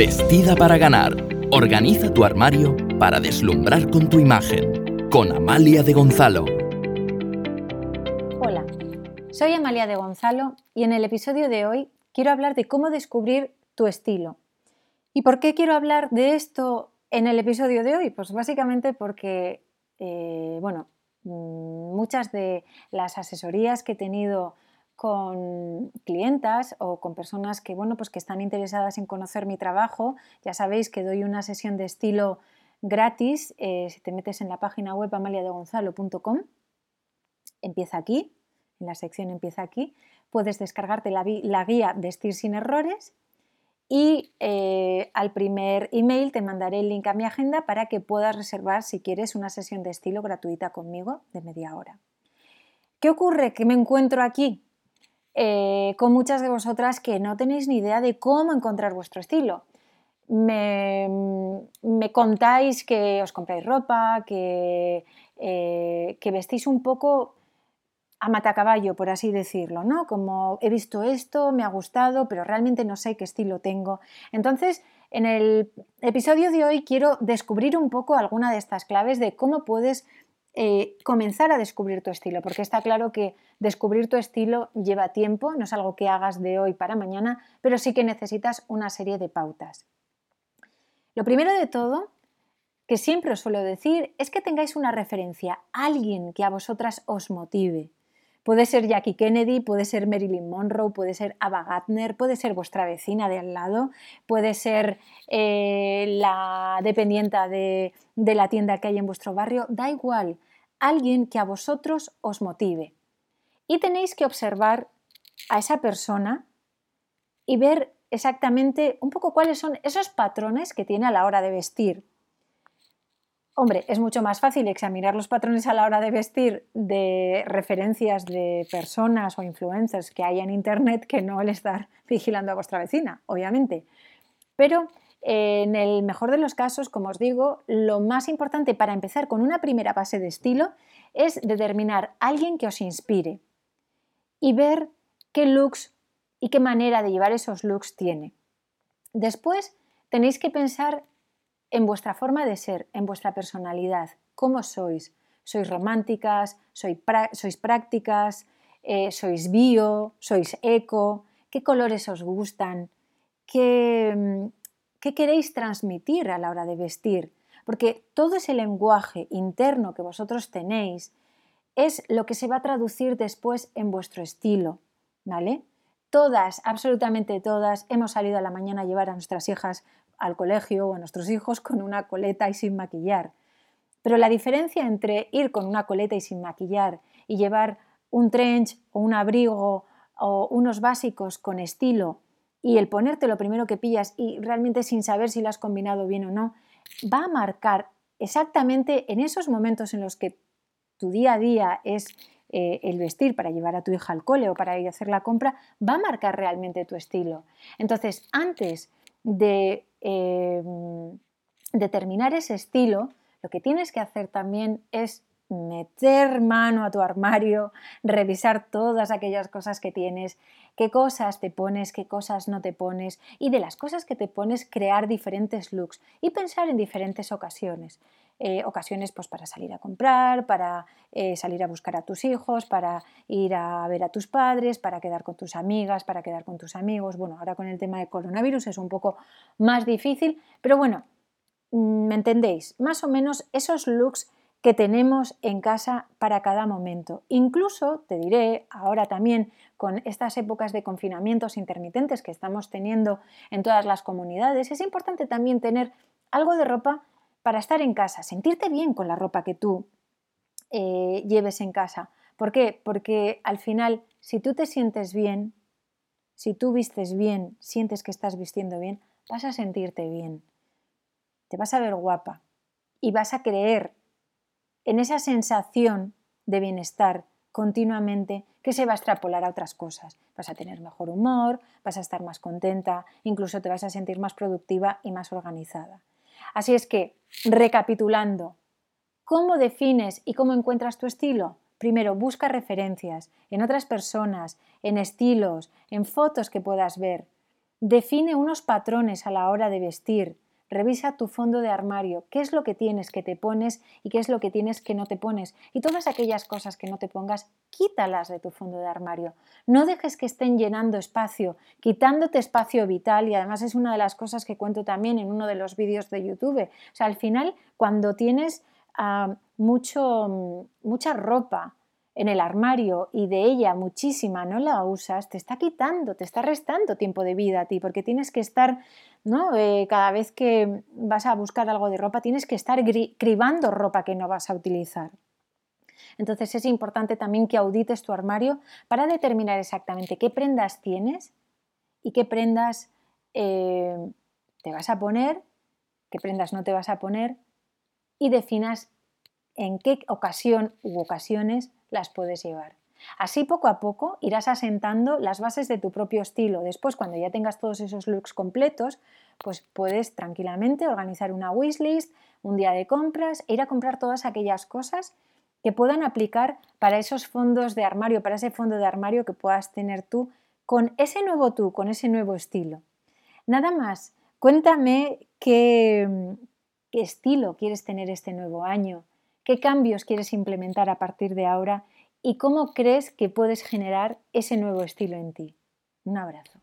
Vestida para ganar. Organiza tu armario para deslumbrar con tu imagen. Con Amalia de Gonzalo. Hola, soy Amalia de Gonzalo y en el episodio de hoy quiero hablar de cómo descubrir tu estilo. ¿Y por qué quiero hablar de esto en el episodio de hoy? Pues básicamente porque, eh, bueno, mm, muchas de las asesorías que he tenido con clientas o con personas que, bueno, pues que están interesadas en conocer mi trabajo. Ya sabéis que doy una sesión de estilo gratis. Eh, si te metes en la página web amaliadegonzalo.com, empieza aquí, en la sección empieza aquí. Puedes descargarte la, la guía Vestir sin errores y eh, al primer email te mandaré el link a mi agenda para que puedas reservar si quieres una sesión de estilo gratuita conmigo de media hora. ¿Qué ocurre? Que me encuentro aquí eh, con muchas de vosotras que no tenéis ni idea de cómo encontrar vuestro estilo. Me, contáis que os compráis ropa, que, eh, que vestís un poco a matacaballo, por así decirlo, ¿no? Como he visto esto, me ha gustado, pero realmente no sé qué estilo tengo. Entonces, en el episodio de hoy quiero descubrir un poco alguna de estas claves de cómo puedes eh, comenzar a descubrir tu estilo, porque está claro que descubrir tu estilo lleva tiempo, no es algo que hagas de hoy para mañana, pero sí que necesitas una serie de pautas. Lo primero de todo, que siempre os suelo decir, es que tengáis una referencia, alguien que a vosotras os motive. Puede ser Jackie Kennedy, puede ser Marilyn Monroe, puede ser Ava Gardner, puede ser vuestra vecina de al lado, puede ser eh, la dependienta de, de la tienda que hay en vuestro barrio, da igual, alguien que a vosotros os motive. Y tenéis que observar a esa persona y ver exactamente un poco cuáles son esos patrones que tiene a la hora de vestir. Hombre, es mucho más fácil examinar los patrones a la hora de vestir de referencias de personas o influencers que hay en Internet que no el estar vigilando a vuestra vecina, obviamente. Pero en el mejor de los casos, como os digo, lo más importante para empezar con una primera base de estilo es determinar a alguien que os inspire y ver qué looks y qué manera de llevar esos looks tiene. Después tenéis que pensar en vuestra forma de ser, en vuestra personalidad, cómo sois. ¿Sois románticas? ¿Sois prácticas? Eh, ¿Sois bio? ¿Sois eco? ¿Qué colores os gustan? ¿Qué, mm, ¿Qué queréis transmitir a la hora de vestir? Porque todo ese lenguaje interno que vosotros tenéis es lo que se va a traducir después en vuestro estilo, ¿vale? Todas, absolutamente todas, hemos salido a la mañana a llevar a nuestras hijas al colegio o a nuestros hijos con una coleta y sin maquillar. Pero la diferencia entre ir con una coleta y sin maquillar y llevar un trench o un abrigo o unos básicos con estilo y el ponerte lo primero que pillas y realmente sin saber si lo has combinado bien o no, va a marcar exactamente en esos momentos en los que tu día a día es eh, el vestir para llevar a tu hija al cole o para ir a hacer la compra, va a marcar realmente tu estilo. Entonces, antes de Em, determinar ese estilo, lo que tienes que hacer también es meter mano a tu armario, revisar todas aquellas cosas que tienes, qué cosas te pones, qué cosas no te pones y de las cosas que te pones crear diferentes looks y pensar en diferentes ocasiones. Eh, ocasiones pues, para salir a comprar, para eh, salir a buscar a tus hijos, para ir a ver a tus padres, para quedar con tus amigas, para quedar con tus amigos. Bueno, ahora con el tema de coronavirus es un poco más difícil, pero bueno, mm, ¿me entendéis? Más o menos esos looks que tenemos en casa para cada momento. Incluso, te diré, ahora también con estas épocas de confinamientos intermitentes que estamos teniendo en todas las comunidades, es importante también tener algo de ropa para estar en casa, sentirte bien con la ropa que tú eh, lleves en casa. ¿Por qué? Porque al final, si tú te sientes bien, si tú vistes bien, sientes que estás vistiendo bien, vas a sentirte bien. Te vas a ver guapa y vas a creer en esa sensación de bienestar continuamente que se va a extrapolar a otras cosas. Vas a tener mejor humor, vas a estar más contenta, incluso te vas a sentir más productiva y más organizada. Así es que, recapitulando, ¿cómo defines y cómo encuentras tu estilo? Primero, busca referencias en otras personas, en estilos, en fotos que puedas ver. Define unos patrones a la hora de vestir. Revisa tu fondo de armario, qué es lo que tienes que te pones y qué es lo que tienes que no te pones. Y todas aquellas cosas que no te pongas, quítalas de tu fondo de armario. No dejes que estén llenando espacio, quitándote espacio vital y además es una de las cosas que cuento también en uno de los vídeos de YouTube. O sea, al final, cuando tienes ah, mucho, mucha ropa, en el armario y de ella muchísima no la usas, te está quitando, te está restando tiempo de vida a ti, porque tienes que estar, ¿no? Eh, cada vez que vas a buscar algo de ropa, tienes que estar cribando ropa que no vas a utilizar. Entonces es importante también que audites tu armario para determinar exactamente qué prendas tienes y qué prendas eh, te vas a poner, qué prendas no te vas a poner y definas en qué ocasión u ocasiones las puedes llevar. Así poco a poco irás asentando las bases de tu propio estilo. Después, cuando ya tengas todos esos looks completos, pues puedes tranquilamente organizar una wishlist, un día de compras e ir a comprar todas aquellas cosas que puedan aplicar para esos fondos de armario, para ese fondo de armario que puedas tener tú con ese nuevo tú, con ese nuevo estilo. Nada más, cuéntame qué, qué estilo quieres tener este nuevo año, ¿Qué cambios quieres implementar a partir de ahora y cómo crees que puedes generar ese nuevo estilo en ti? Un abrazo.